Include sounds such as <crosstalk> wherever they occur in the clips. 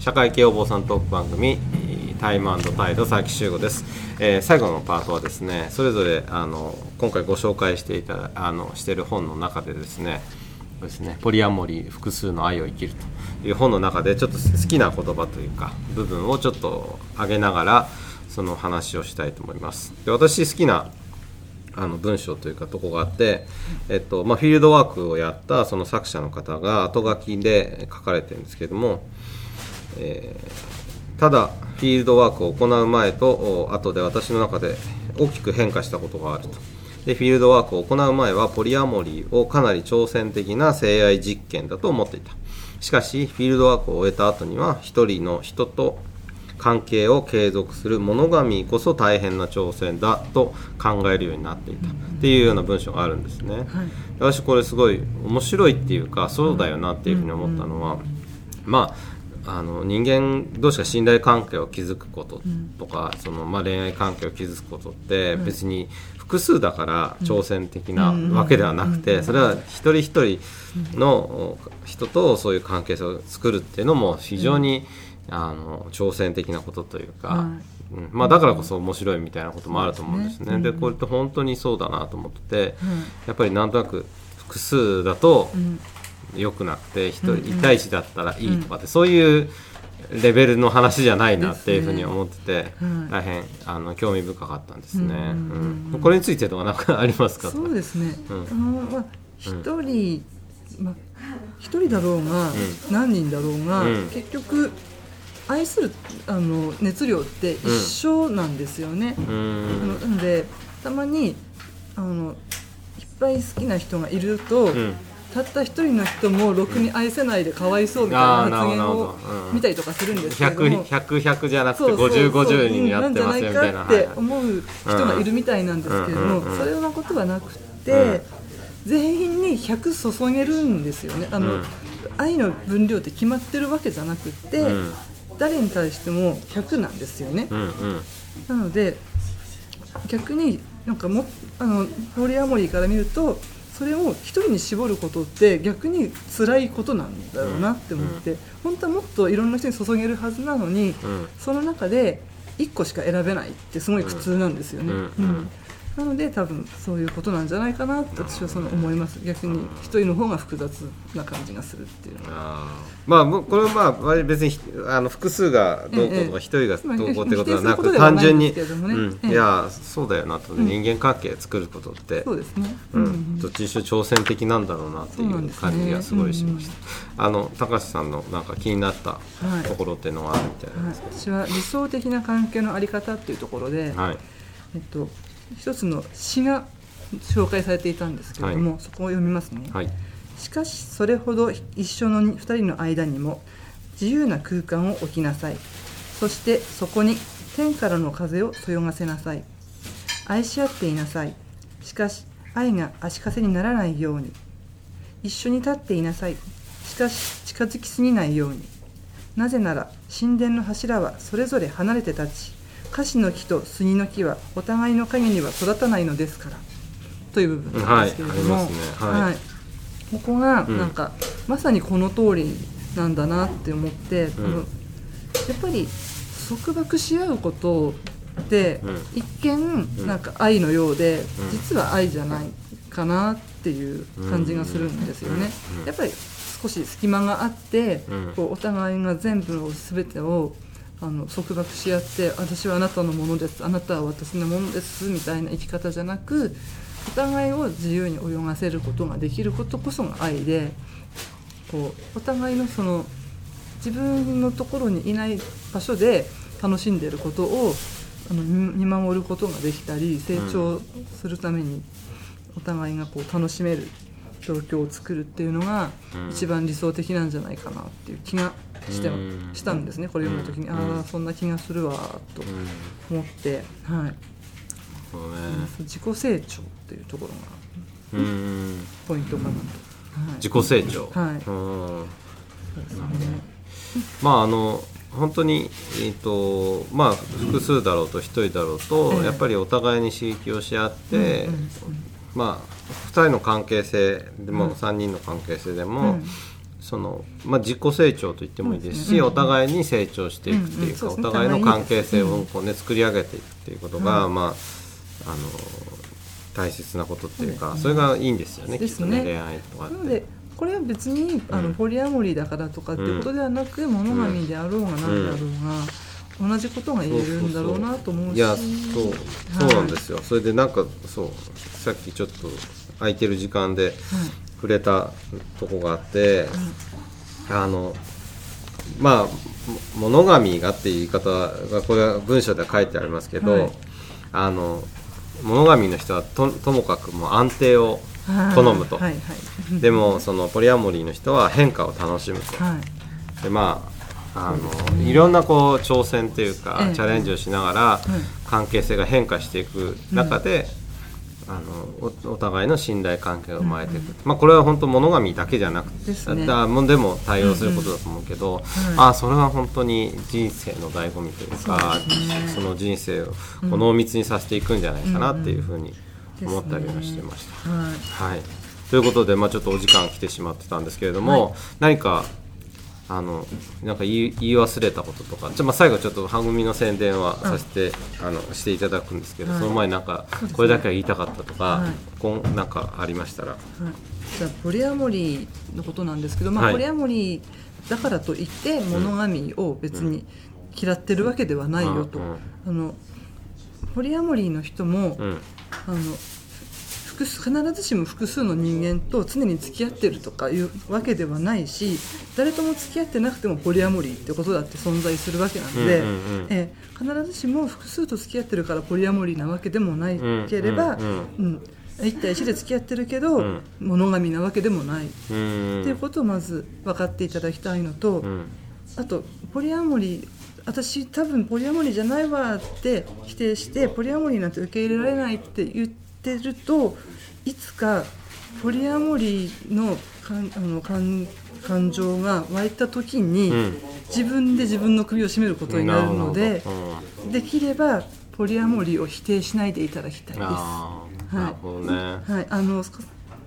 社会系お坊さんトーク番組タイムタイド佐々木修吾です、えー最後のパートはですねそれぞれあの今回ご紹介していたあのしている本の中でですねですねポリアモリー複数の愛を生きるという本の中でちょっと好きな言葉というか部分をちょっと上げながらその話をしたいと思います。で私好きなあの文章というかとこがあって、えっとまあ、フィールドワークをやったその作者の方が後書きで書かれてるんですけども、えーただフィールドワークを行う前と後で私の中で大きく変化したことがあると。でフィールドワークを行う前はポリアモリーをかなり挑戦的な性愛実験だと思っていた。しかしフィールドワークを終えた後には一人の人と関係を継続するモノガミこそ大変な挑戦だと考えるようになっていたっていうような文章があるんですね、私これすごい面白いっていうかそうだよなっていうふうに思ったのは、まああの人間同士が信頼関係を築くこととか、そのまあ、恋愛関係を築くことって別に複数だから挑戦的なわけではなくて、それは一人一人の人とそういう関係性を作るっていうのも非常に、あの挑戦的なことというか、はうん。まあ、だからこそ面白いみたいなこともあると思うんですね。ですねでこれって本当にそうだなと思ってて、やっぱりなんとなく複数だと良くなくて一人1対1だったらいいとかって、そういうレベルの話じゃないなっていうふうに思ってて、はい大変あの興味深かったんですね。うんうんうんうん。うん。これについてとか何かありますか？そうですね、うん。まあ一人、まあ一人だろうが、何人だろうが、うん。結局愛するあの熱量って一緒なんですよね。うん。なのでたまにあのいっぱい好きな人がいると、ん。たった一人の人もろくに愛せないでかわいそうみたいな発言を見たりとかするんですけれども。100100じゃなくてそうそうそう。5050になってますよみたいな。うん。なんじゃないかって思う人がいるみたいなんですけれども、うん。うん。うん。それようなことはなくて、うん。全員に100注げるんですよね。あの、うん。愛の分量って決まってるわけじゃなくて、うん誰に対しても100なんですよね、うんうん。なので逆になんかもあのポリアモリーから見るとそれを一人に絞ることって逆に辛いことなんだろうなって思って、本当はもっといろんな人に注げるはずなのに、うん。その中で1個しか選べないってすごい苦痛なんですよね。うんうん。うんなので多分そういうことなんじゃないかなって私はその思います。逆に一人の方が複雑な感じがするっていうのは。あー。まあこれはまあ別にあの複数がどうこうとかええ。一人がどうこうってことはなく単純にうん。ええ。いやそうだよなと。人間関係作ることってそうですね、うん、どっちにしろ挑戦的なんだろうなっていう感じがすごいしました、あの高橋さんのなんか気になったはい。ところっていうのはあるみたいなんはいですけ私は理想的な関係のあり方っていうところで、ど、はい。えっと、一つの詩が紹介されていたんですけれども、はそこを読みますね、はい。しかしそれほど一緒の2人の間にも自由な空間を置きなさい。そしてそこに天からの風をそよがせなさい。愛し合っていなさい。しかし愛が足かせにならないように。一緒に立っていなさい。しかし近づきすぎないように。なぜなら神殿の柱はそれぞれ離れて立ち樫の木と杉の木はお互いの影には育たないのですからという部分なんですけれども、はいありますね。はい。ここがうん。なんか、まさにこの通りなんだなって思って、うん。やっぱり束縛し合うことって、うん。一見なんか愛のようで、実は愛じゃないかなっていう感じがするんですよね。うん。やっぱり少し隙間があって、うん。こうお互いが全部の全てをあの束縛し合って私はあなたのものですあなたは私のものですみたいな生き方じゃなくお互いを自由に泳がせることができることこそが愛でこうお互いのその自分のところにいない場所で楽しんでいることをあの見見守ることができたり成長するためにお互いがこう楽しめる状況を作るっていうのがうん。一番理想的なんじゃないかなっていう気がしてうん。したんですねこれ読む時に。うん。ああそんな気がするわとうん。思って、はい、自己成長っていうところがうん。ポイントかなと。はい。自己成長。はい。うん。そうですね。まああの本当に、えーとまあ、複数だろうと1人だろうと、ええ。やっぱりお互いに刺激をし合って、まあ、2人の関係性でも、うん。3人の関係性でうも、んそのまあ、自己成長と言ってもいいですし、お互いに成長していくっていうか、お互いの関係性をこう、ね、作り上げていくっていうことが、はいまあ、あの大切なことっていうか、それがいいんですよねですね。きっとね恋愛とかって。なので。これは別にあの、うんポリアモリーだからとかっていうことではなく、モノガミであろうが何であろうが、同じことが言えるんだろうなと思うし。いやそう。そうなんですよ、それでなんかそうさっきちょっと空いてる時間で触れたとこがあって、あのまあも物神がっていう言い方がこれは文章では書いてありますけど、はい。あの物神の人はとともかくもう安定をはい好むと、はいはい。でもそのポリアモリーの人は変化を楽しむと、はい。でまああのいろんなこう挑戦というか、ええ。チャレンジをしながら、い。関係性が変化していく中で、あのおお互いの信頼関係が生まれていく、まあ、これは本当物神だけじゃなくてですね。だもうでも対応することだと思うけど、うん。あそれは本当に人生の醍醐味というかね。その人生をこう濃密にさせていくんじゃないかなっていうふうに思ったりはしてました。はい。はい、ということで、まあ、ちょっとお時間来てしまってたんですけれども、はい。何かあのなんか言い忘れたこととか。じゃあまあ最後ちょっと番組の宣伝はさせて、あのしていただくんですけど、はい。その前になんかこれだけは言いたかったとか、はい。こんなんかありましたら。はい、じゃあポリアモリーのことなんですけど、まあはい。ポリアモリーだからといって物神を別に嫌ってるわけではないよと、うんうん。あのポリアモリーの人も、うん。あの必ずしも複数の人間と常に付き合ってるとかいうわけではないし誰とも付き合ってなくてもポリアモリーってことだって存在するわけなので、うんうんうん。えー必ずしも複数と付き合ってるからポリアモリーなわけでもないければ、うんうんうん。1対1で付き合ってるけど、うん。物神なわけでもない、うん。っていうことをまず分かっていただきたいのと、うん。あとポリアモリー私多分ポリアモリーじゃないわって否定してポリアモリーなんて受け入れられないって言ってるといつかポリアモリーの感あの感感情が湧いた時に、うん。自分で自分の首を絞めることになるのでなるほど。できればポリアモリーを否定しないでいただきたいです。あーはい。なるほどね。はい、あの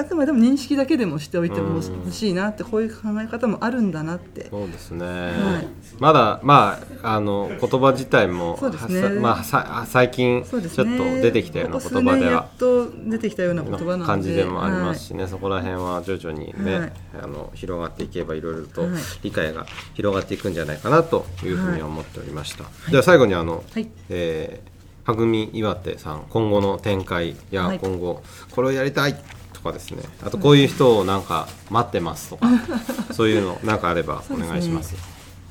あくまでも認識だけでもしておいてもうん。欲しいなってこういう考え方もあるんだなって。そうですね、はい。まだ、まあ、あの言葉自体もそうですね。まあ、さ最近ちょっと出てきたような言葉では数年やっと出てきたような言葉なので。感じでもありますしね、そこら辺は徐々にね、はい。あの広がっていけばいろいろとはい。理解が広がっていくんじゃないかなというふうに思っておりました、では最後にあの、はい。えーはぐみ岩手さん今後の展開やはい。今後これをやりたいとかですね。あとこういう人をなんか待ってますとかそういうのなんかあれば <laughs> お願いします。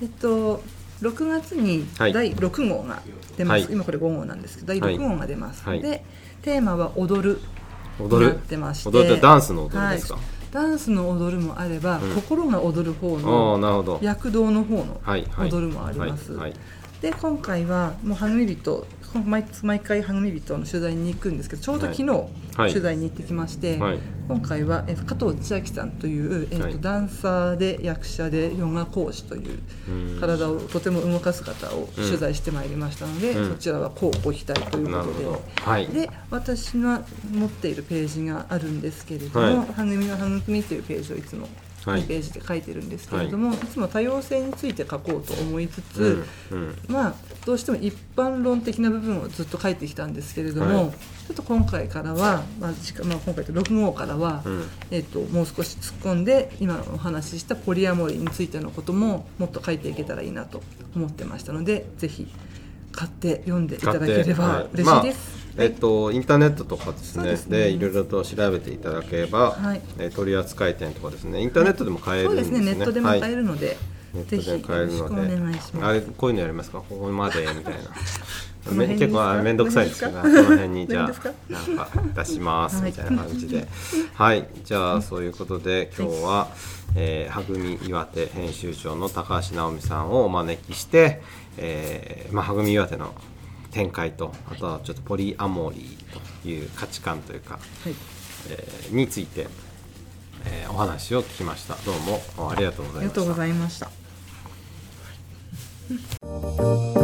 えっと6月にはい。第6号が出ます、はい。今これ5号なんですけど第はい。6号が出ますはい。テーマは「踊る」踊る？ってまして。踊るダンスの踊りですか、はい。ダンスの踊るもあれば、うん。心が踊る方の躍動の方の踊るもあります、で今回はもうはぐみ人こ毎毎回はぐみ人の取材に行くんですけどちょうど昨日、はい。取材に行ってきまして、はい。今回は、え加藤千秋さんという、えっとはいダンサーで役者でヨガ講師といううん。体をとても動かす方を取材してまいりましたので、うん。そちらはこうご期待ということで。で私が持っているページがあるんですけれどもはい「はぐみのはぐみ」というページをいつもはい。2ページで書いてるんですけれども、い、つも多様性について書こうと思いつつ、うんうん。まあどうしても一般論的な部分をずっと書いてきたんですけれども、はい。ちょっと今回からは、まあ時間まあ、今回と6号からは、うん。えっともう少し突っ込んで今お話ししたポリアモリーについてのことももっと書いていけたらいいなと思ってましたのでぜひ買って読んでいただければ嬉しいです。まあえっと、インターネットとかですねでいろいろと調べていただければ、はい。えー取扱店とかですねインターネットでも買えるんですね、ネットでも買えはい。るので、ネットで買えるので。願いします。あれこういうのやりますか？ここまでみたいな。<laughs> 結構あ面倒くさいですけどここの辺にじゃあなんか出しますはい。みたいな感じで。<laughs> はい、じゃあそういうことで今日は、えーはぐみ岩手編集長の高橋直美さんをお招きして、えーまあ、はぐみ岩手の展開とあとはちょっとポリアモリーという価値観というか、はい。えーについて、えーお話を聞きました。どうもありがとうございました。ありがとうございました。はい